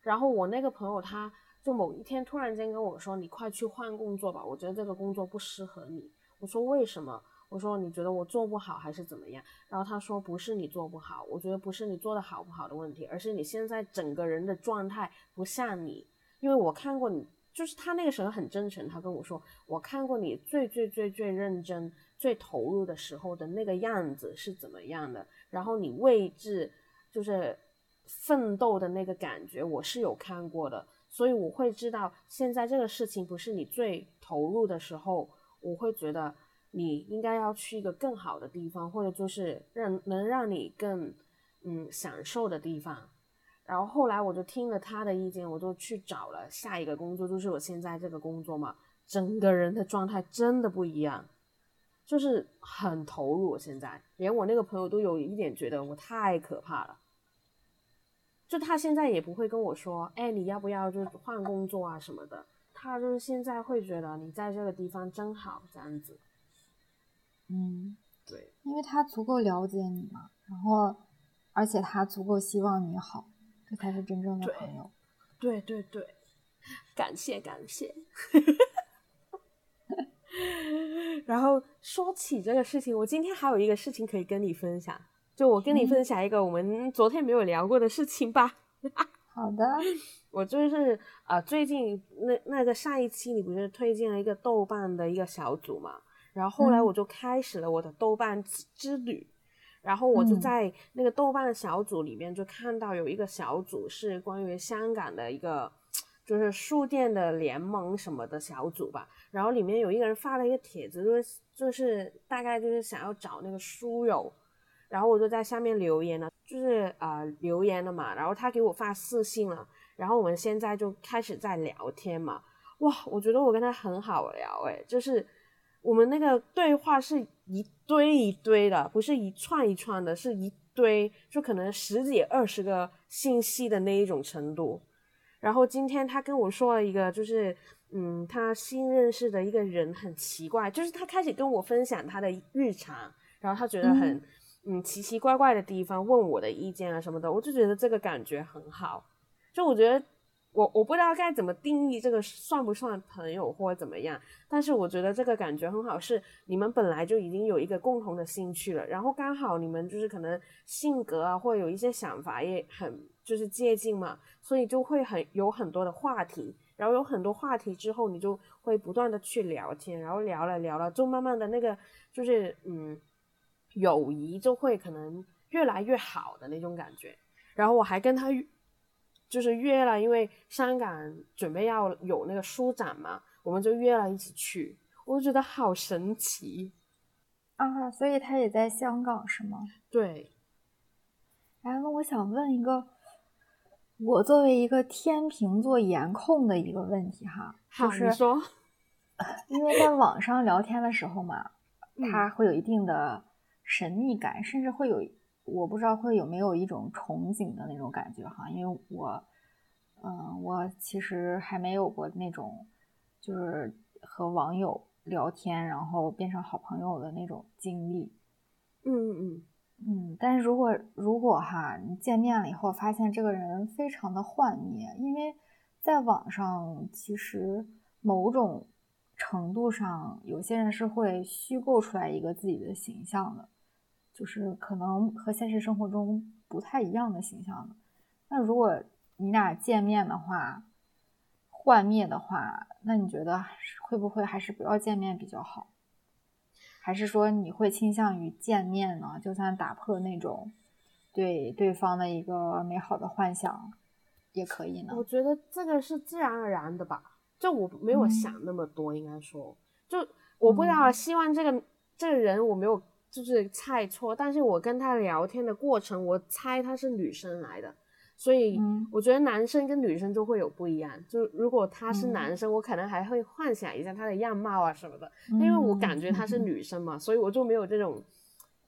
然后我那个朋友他就某一天突然间跟我说：“你快去换工作吧，我觉得这个工作不适合你。”我说：“为什么？”我说你觉得我做不好还是怎么样？然后他说不是你做不好，我觉得不是你做的好不好的问题，而是你现在整个人的状态不像你。因为我看过你，就是他那个时候很真诚，他跟我说我看过你最最最最认真、最投入的时候的那个样子是怎么样的，然后你位置就是奋斗的那个感觉我是有看过的，所以我会知道现在这个事情不是你最投入的时候，我会觉得。你应该要去一个更好的地方，或者就是让能让你更嗯享受的地方。然后后来我就听了他的意见，我就去找了下一个工作，就是我现在这个工作嘛。整个人的状态真的不一样，就是很投入。现在连我那个朋友都有一点觉得我太可怕了。就他现在也不会跟我说，哎，你要不要就换工作啊什么的。他就是现在会觉得你在这个地方真好，这样子。嗯，对，因为他足够了解你嘛，然后，而且他足够希望你好，这才是真正的朋友。对对对，感谢感谢。然后说起这个事情，我今天还有一个事情可以跟你分享，就我跟你分享一个我们昨天没有聊过的事情吧。好的，我就是啊，最近那那个上一期你不是推荐了一个豆瓣的一个小组嘛？然后后来我就开始了我的豆瓣之旅，然后我就在那个豆瓣小组里面就看到有一个小组是关于香港的一个就是书店的联盟什么的小组吧，然后里面有一个人发了一个帖子，就是就是大概就是想要找那个书友，然后我就在下面留言了，就是呃留言了嘛，然后他给我发私信了，然后我们现在就开始在聊天嘛，哇，我觉得我跟他很好聊诶，就是。我们那个对话是一堆一堆的，不是一串一串的，是一堆，就可能十几二十个信息的那一种程度。然后今天他跟我说了一个，就是嗯，他新认识的一个人很奇怪，就是他开始跟我分享他的日常，然后他觉得很嗯奇奇怪怪的地方，问我的意见啊什么的，我就觉得这个感觉很好，就我觉得。我我不知道该怎么定义这个算不算朋友或者怎么样，但是我觉得这个感觉很好，是你们本来就已经有一个共同的兴趣了，然后刚好你们就是可能性格啊或有一些想法也很就是接近嘛，所以就会很有很多的话题，然后有很多话题之后，你就会不断的去聊天，然后聊了聊了，就慢慢的那个就是嗯友谊就会可能越来越好的那种感觉，然后我还跟他。就是约了，因为香港准备要有那个书展嘛，我们就约了一起去。我就觉得好神奇啊！所以他也在香港是吗？对。哎，那我想问一个，我作为一个天秤座颜控的一个问题哈，就是说，因为在网上聊天的时候嘛，他会有一定的神秘感，甚至会有。我不知道会有没有一种憧憬的那种感觉哈，因为我，嗯，我其实还没有过那种，就是和网友聊天然后变成好朋友的那种经历。嗯嗯嗯。但是如果如果哈，你见面了以后发现这个人非常的幻灭，因为在网上其实某种程度上，有些人是会虚构出来一个自己的形象的，就是可能和现实生活中不太一样的形象的。那如果你俩见面的话，幻灭的话，那你觉得会不会还是不要见面比较好？还是说你会倾向于见面呢？就算打破那种对对方的一个美好的幻想，也可以呢？我觉得这个是自然而然的吧，就我没有想那么多，应该说，就我不知道，希望这个这个人我没有就是猜错，但是我跟他聊天的过程，我猜他是女生来的。所以我觉得男生跟女生就会有不一样。就如果他是男生，我可能还会幻想一下他的样貌啊什么的，因为我感觉他是女生嘛，所以我就没有这种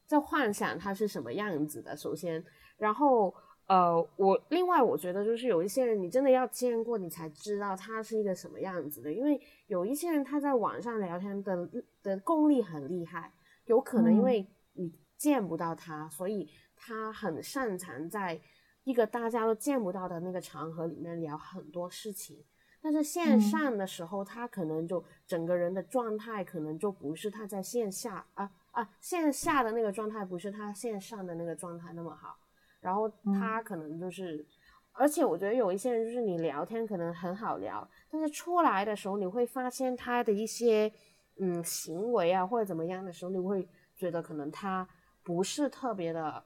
在幻想他是什么样子的。首先，然后呃，我另外我觉得就是有一些人，你真的要见过，你才知道他是一个什么样子的。因为有一些人他在网上聊天的的功力很厉害，有可能因为你见不到他，所以他很擅长在。一个大家都见不到的那个场合里面聊很多事情，但是线上的时候，他可能就整个人的状态可能就不是他在线下啊啊线下的那个状态不是他线上的那个状态那么好，然后他可能就是，而且我觉得有一些人就是你聊天可能很好聊，但是出来的时候你会发现他的一些嗯行为啊或者怎么样的时候，你会觉得可能他不是特别的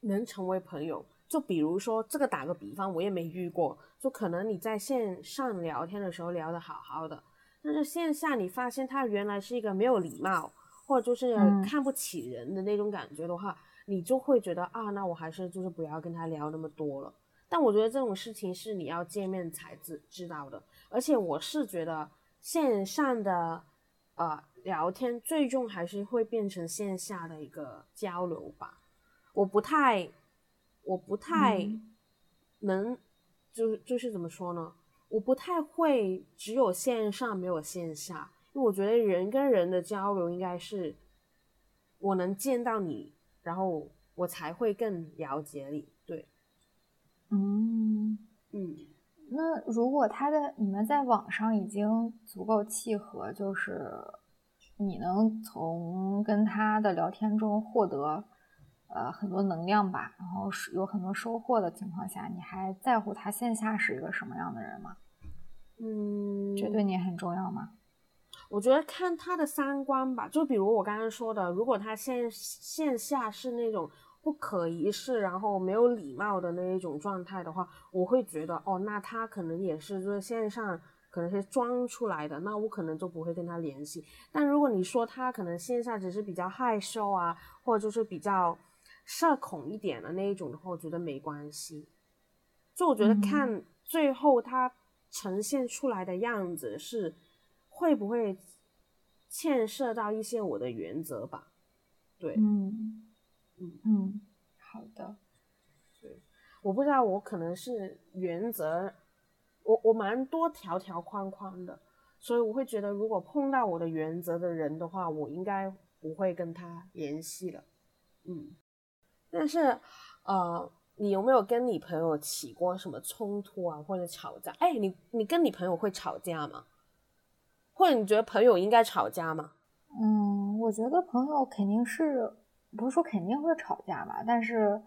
能成为朋友。就比如说这个打个比方，我也没遇过。就可能你在线上聊天的时候聊得好好的，但是线下你发现他原来是一个没有礼貌，或者就是看不起人的那种感觉的话，你就会觉得啊，那我还是就是不要跟他聊那么多了。但我觉得这种事情是你要见面才知知道的，而且我是觉得线上的呃聊天最终还是会变成线下的一个交流吧，我不太。我不太能，就是就是怎么说呢？我不太会只有线上没有线下，因为我觉得人跟人的交流应该是我能见到你，然后我才会更了解你。对，嗯嗯。那如果他的你们在网上已经足够契合，就是你能从跟他的聊天中获得。呃，很多能量吧，然后是有很多收获的情况下，你还在乎他线下是一个什么样的人吗？嗯，这对你很重要吗？我觉得看他的三观吧，就比如我刚刚说的，如果他线线下是那种不可一世，然后没有礼貌的那一种状态的话，我会觉得哦，那他可能也是就是线上可能是装出来的，那我可能就不会跟他联系。但如果你说他可能线下只是比较害羞啊，或者就是比较。社恐一点的那一种的话，我觉得没关系。就我觉得看最后他呈现出来的样子是会不会牵涉到一些我的原则吧？对，嗯嗯嗯，好的。对，我不知道我可能是原则，我我蛮多条条框框的，所以我会觉得如果碰到我的原则的人的话，我应该不会跟他联系了。嗯。但是，呃，你有没有跟你朋友起过什么冲突啊，或者吵架？哎，你你跟你朋友会吵架吗？或者你觉得朋友应该吵架吗？嗯，我觉得朋友肯定是不是说肯定会吵架吧，但是，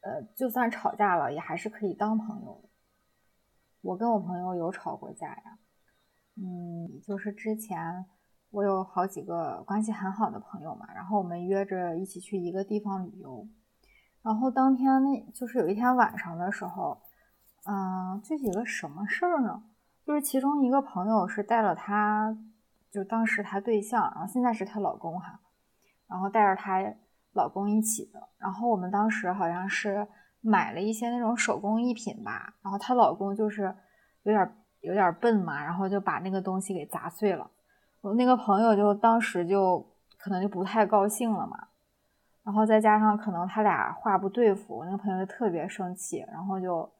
呃，就算吵架了，也还是可以当朋友的。我跟我朋友有吵过架呀，嗯，就是之前。我有好几个关系很好的朋友嘛，然后我们约着一起去一个地方旅游，然后当天那就是有一天晚上的时候，嗯，具体个什么事儿呢？就是其中一个朋友是带了她，就当时她对象，然后现在是她老公哈，然后带着她老公一起的，然后我们当时好像是买了一些那种手工艺品吧，然后她老公就是有点有点笨嘛，然后就把那个东西给砸碎了。我那个朋友就当时就可能就不太高兴了嘛，然后再加上可能他俩话不对付，我那个朋友就特别生气，然后就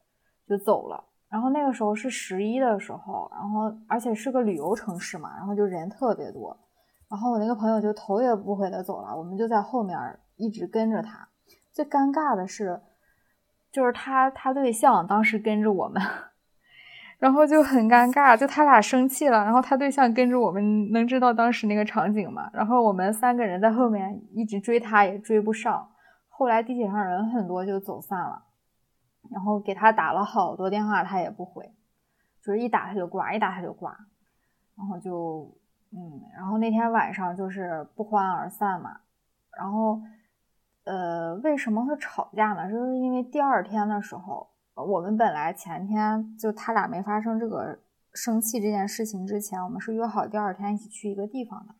就走了。然后那个时候是十一的时候，然后而且是个旅游城市嘛，然后就人特别多。然后我那个朋友就头也不回的走了，我们就在后面一直跟着他。最尴尬的是，就是他他对象当时跟着我们，然后就很尴尬，就他俩生气了，然后他对象跟着我们，能知道当时那个场景吗？然后我们三个人在后面一直追他，也追不上。后来地铁上人很多，就走散了。然后给他打了好多电话，他也不回，就是一打他就挂，一打他就挂。然后就嗯，然后那天晚上就是不欢而散嘛。然后呃，为什么会吵架呢？就是因为第二天的时候。我们本来前天就他俩没发生这个生气这件事情之前，我们是约好第二天一起去一个地方的。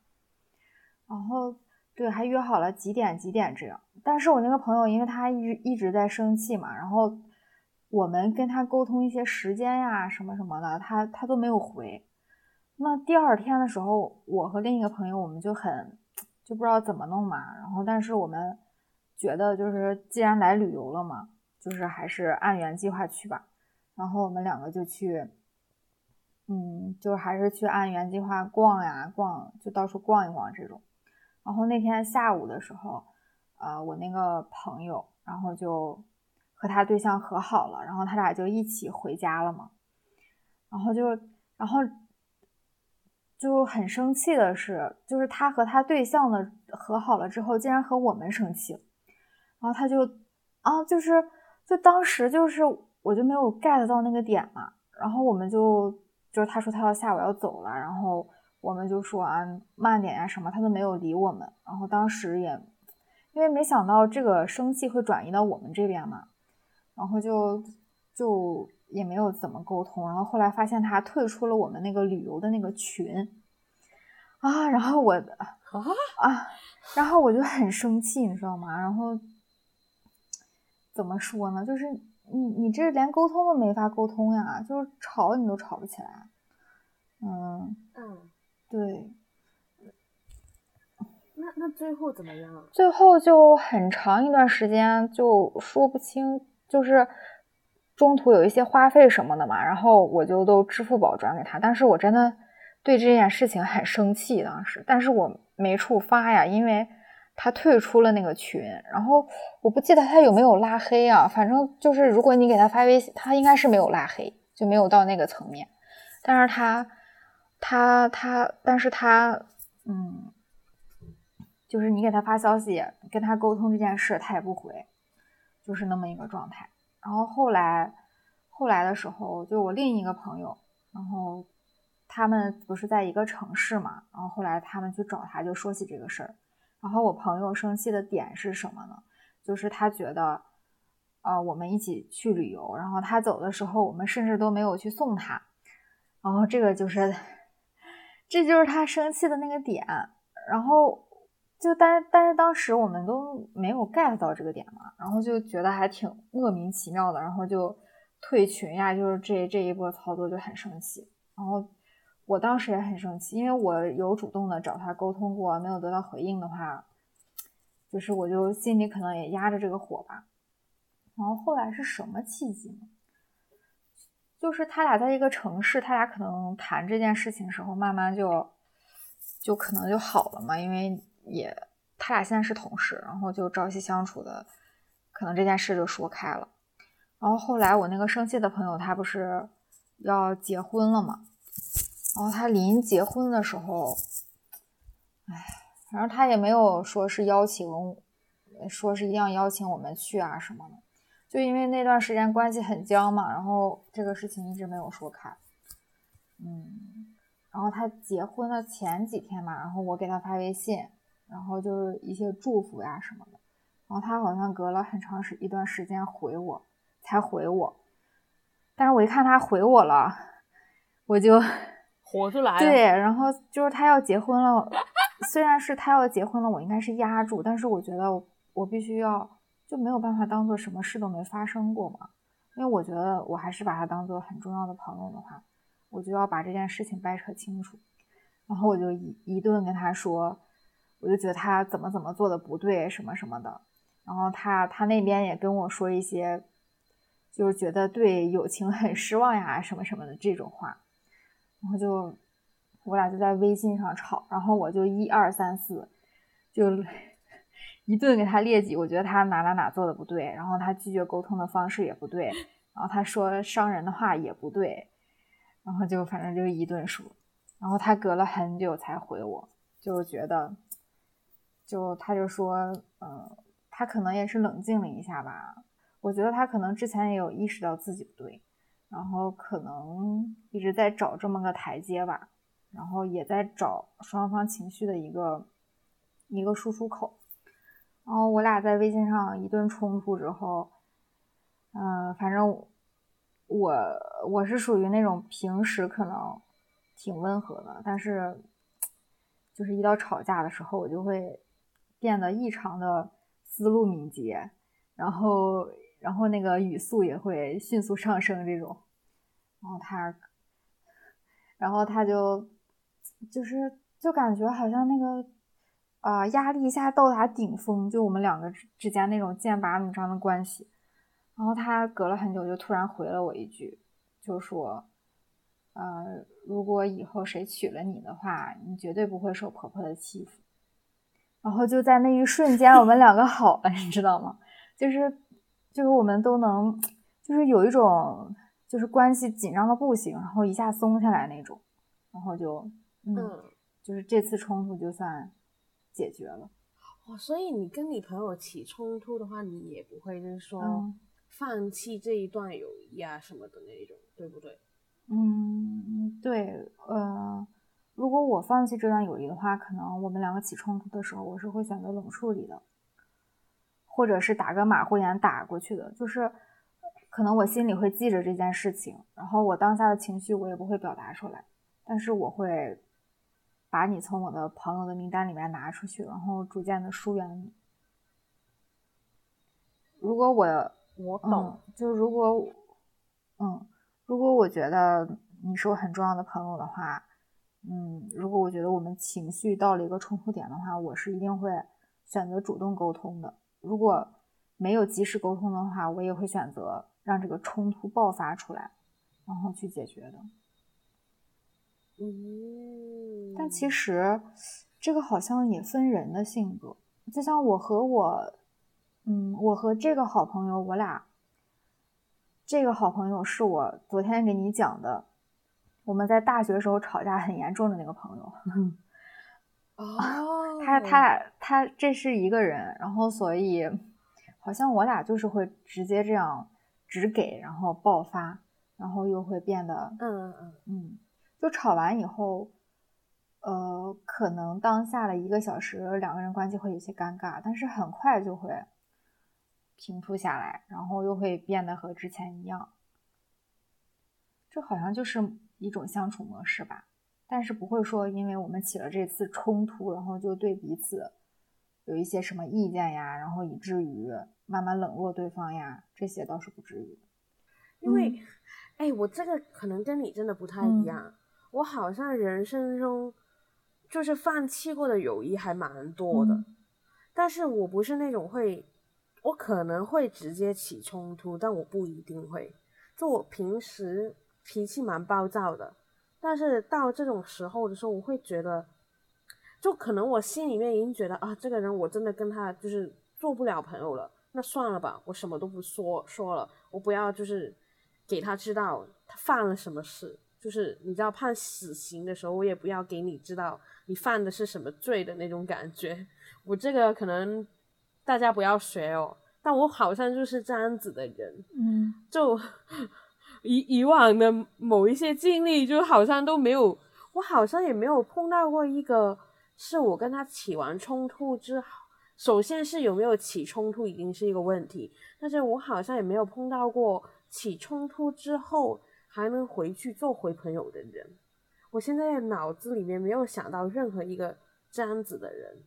然后对，还约好了几点几点这样。但是我那个朋友，因为他一直一直在生气嘛，然后我们跟他沟通一些时间呀什么什么的，他他都没有回。那第二天的时候，我和另一个朋友我们就很就不知道怎么弄嘛。然后但是我们觉得就是既然来旅游了嘛。就是还是按原计划去吧，然后我们两个就去，嗯，就是还是去按原计划逛呀逛，就到处逛一逛这种。然后那天下午的时候，呃，我那个朋友，然后就和他对象和好了，然后他俩就一起回家了嘛。然后就，然后就很生气的是，就是他和他对象的和好了之后，竟然和我们生气，然后他就啊，就是。就当时就是，我就没有 get 到那个点嘛，然后我们就就是他说他要下午要走了，然后我们就说啊慢点呀什么，他都没有理我们。然后当时也因为没想到这个生气会转移到我们这边嘛，然后就就也没有怎么沟通。然后后来发现他退出了我们那个旅游的那个群啊，然后我啊啊，然后我就很生气，你知道吗？然后。怎么说呢？就是你你这连沟通都没法沟通呀，就是吵你都吵不起来。嗯嗯，对。那那最后怎么样？最后就很长一段时间就说不清，就是中途有一些花费什么的嘛，然后我就都支付宝转给他。但是我真的对这件事情很生气，当时，但是我没处发呀，因为。他退出了那个群，然后我不记得他有没有拉黑啊，反正就是如果你给他发微信，他应该是没有拉黑，就没有到那个层面。但是他，他，他，但是他，嗯，就是你给他发消息跟他沟通这件事，他也不回，就是那么一个状态。然后后来，后来的时候，就我另一个朋友，然后他们不是在一个城市嘛，然后后来他们去找他，就说起这个事儿。然后我朋友生气的点是什么呢？就是他觉得，呃，我们一起去旅游，然后他走的时候，我们甚至都没有去送他。然后这个就是，这就是他生气的那个点。然后就但但是当时我们都没有 get 到这个点嘛，然后就觉得还挺莫名其妙的，然后就退群呀，就是这这一波操作就很生气。然后。我当时也很生气，因为我有主动的找他沟通过，没有得到回应的话，就是我就心里可能也压着这个火吧。然后后来是什么契机呢？就是他俩在一个城市，他俩可能谈这件事情时候，慢慢就就可能就好了嘛，因为也他俩现在是同事，然后就朝夕相处的，可能这件事就说开了。然后后来我那个生气的朋友，他不是要结婚了嘛？然后他临结婚的时候，哎，反正他也没有说是邀请，说是一定要邀请我们去啊什么的，就因为那段时间关系很僵嘛，然后这个事情一直没有说开。嗯，然后他结婚的前几天嘛，然后我给他发微信，然后就是一些祝福呀什么的，然后他好像隔了很长时一段时间回我，才回我，但是我一看他回我了，我就。火就来了。对，然后就是他要结婚了，虽然是他要结婚了，我应该是压住，但是我觉得我必须要就没有办法当做什么事都没发生过嘛，因为我觉得我还是把他当做很重要的朋友的话，我就要把这件事情掰扯清楚，然后我就一一顿跟他说，我就觉得他怎么怎么做的不对什么什么的，然后他他那边也跟我说一些，就是觉得对友情很失望呀什么什么的这种话。然后就我俩就在微信上吵，然后我就一二三四，就 一顿给他列举，我觉得他哪哪哪做的不对，然后他拒绝沟通的方式也不对，然后他说伤人的话也不对，然后就反正就一顿说，然后他隔了很久才回我，就觉得，就他就说，嗯，他可能也是冷静了一下吧，我觉得他可能之前也有意识到自己不对，然后可能一直在找这么个台阶吧，然后也在找双方情绪的一个一个输出口，然后我俩在微信上一顿冲突之后，嗯，反正。我我是属于那种平时可能挺温和的，但是就是一到吵架的时候，我就会变得异常的思路敏捷，然后然后那个语速也会迅速上升这种。然后他，然后他就就是就感觉好像那个啊压力一下到达顶峰，就我们两个之间那种剑拔弩张的关系。然后他隔了很久，就突然回了我一句，就说：“呃，如果以后谁娶了你的话，你绝对不会受婆婆的欺负。”然后就在那一瞬间，我们两个好了，你知道吗？就是，就是我们都能，就是有一种，就是关系紧张的不行，然后一下松下来那种，然后就，嗯，就是这次冲突就算解决了。哦，所以你跟你朋友起冲突的话，你也不会就是说。放弃这一段友谊啊什么的那种，对不对？嗯，对，呃，如果我放弃这段友谊的话，可能我们两个起冲突的时候，我是会选择冷处理的，或者是打个马虎眼打过去的。就是可能我心里会记着这件事情，然后我当下的情绪我也不会表达出来，但是我会把你从我的朋友的名单里面拿出去，然后逐渐的疏远你。如果我。我懂，就如果，嗯，如果我觉得你是我很重要的朋友的话，嗯，如果我觉得我们情绪到了一个冲突点的话，我是一定会选择主动沟通的。如果没有及时沟通的话，我也会选择让这个冲突爆发出来，然后去解决的。嗯，但其实这个好像也分人的性格，就像我和我。嗯，我和这个好朋友，我俩这个好朋友是我昨天给你讲的，我们在大学时候吵架很严重的那个朋友。哦，他他他这是一个人，然后所以好像我俩就是会直接这样直给，然后爆发，然后又会变得嗯嗯嗯嗯，就吵完以后，呃，可能当下的一个小时两个人关系会有些尴尬，但是很快就会。平复下来，然后又会变得和之前一样，这好像就是一种相处模式吧。但是不会说，因为我们起了这次冲突，然后就对彼此有一些什么意见呀，然后以至于慢慢冷落对方呀，这些倒是不至于。因为，哎，我这个可能跟你真的不太一样，我好像人生中就是放弃过的友谊还蛮多的，但是我不是那种会。我可能会直接起冲突，但我不一定会。就我平时脾气蛮暴躁的，但是到这种时候的时候，我会觉得，就可能我心里面已经觉得啊，这个人我真的跟他就是做不了朋友了，那算了吧，我什么都不说说了，我不要就是给他知道他犯了什么事，就是你知道判死刑的时候，我也不要给你知道你犯的是什么罪的那种感觉。我这个可能。大家不要学哦，但我好像就是这样子的人，嗯，就以以往的某一些经历，就好像都没有，我好像也没有碰到过一个是我跟他起完冲突之后，首先是有没有起冲突已经是一个问题，但是我好像也没有碰到过起冲突之后还能回去做回朋友的人，我现在脑子里面没有想到任何一个这样子的人，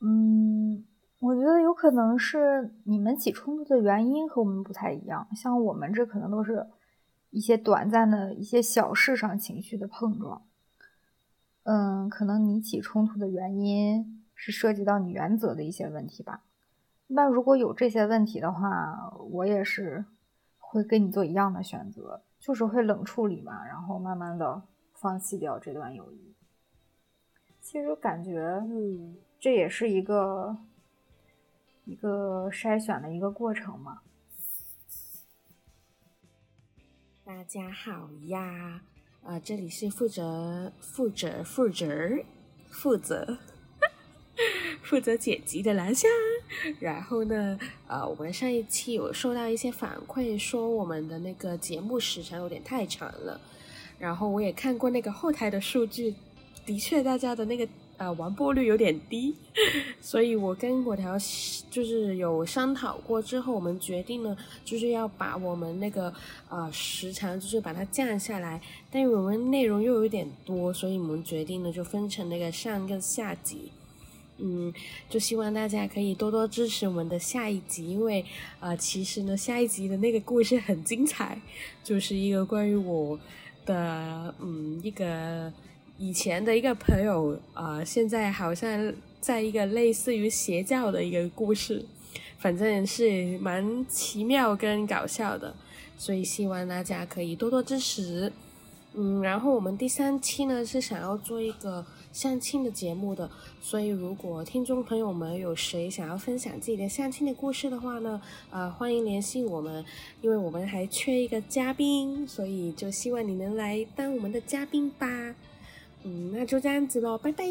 嗯。我觉得有可能是你们起冲突的原因和我们不太一样，像我们这可能都是一些短暂的一些小事上情绪的碰撞。嗯，可能你起冲突的原因是涉及到你原则的一些问题吧。那如果有这些问题的话，我也是会跟你做一样的选择，就是会冷处理嘛，然后慢慢的放弃掉这段友谊。其实感觉，嗯，这也是一个。一个筛选的一个过程嘛。大家好呀，啊，这里是负责负责负责负责 负责剪辑的蓝香。然后呢，呃，我们上一期有收到一些反馈，说我们的那个节目时长有点太长了。然后我也看过那个后台的数据，的确大家的那个。呃，完播率有点低，所以我跟果条就是有商讨过之后，我们决定呢，就是要把我们那个呃时长就是把它降下来，但是我们内容又有点多，所以我们决定呢就分成那个上跟下集，嗯，就希望大家可以多多支持我们的下一集，因为呃其实呢下一集的那个故事很精彩，就是一个关于我的嗯一个。以前的一个朋友啊，现在好像在一个类似于邪教的一个故事，反正是蛮奇妙跟搞笑的，所以希望大家可以多多支持。嗯，然后我们第三期呢是想要做一个相亲的节目的，所以如果听众朋友们有谁想要分享自己的相亲的故事的话呢，呃，欢迎联系我们，因为我们还缺一个嘉宾，所以就希望你能来当我们的嘉宾吧。嗯，那就这样子喽，拜拜。